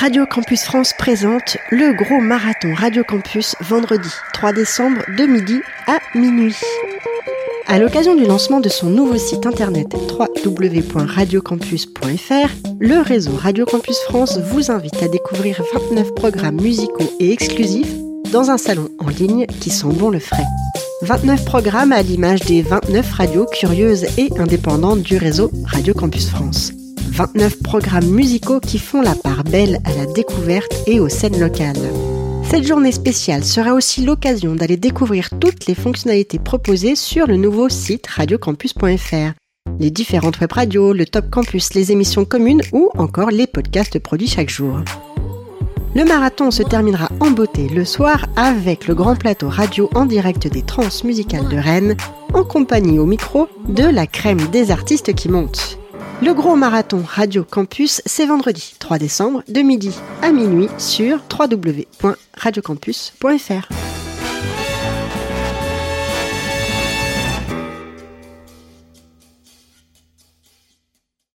Radio Campus France présente le gros marathon Radio Campus vendredi 3 décembre de midi à minuit. À l'occasion du lancement de son nouveau site internet www.radiocampus.fr, le réseau Radio Campus France vous invite à découvrir 29 programmes musicaux et exclusifs dans un salon en ligne qui sent bon le frais. 29 programmes à l'image des 29 radios curieuses et indépendantes du réseau Radio Campus France. 29 programmes musicaux qui font la part belle à la découverte et aux scènes locales. Cette journée spéciale sera aussi l'occasion d'aller découvrir toutes les fonctionnalités proposées sur le nouveau site radiocampus.fr. Les différentes web radios, le Top Campus, les émissions communes ou encore les podcasts produits chaque jour. Le marathon se terminera en beauté le soir avec le grand plateau radio en direct des trans musicales de Rennes, en compagnie au micro de la crème des artistes qui montent. Le gros marathon Radio Campus, c'est vendredi 3 décembre de midi à minuit sur www.radiocampus.fr.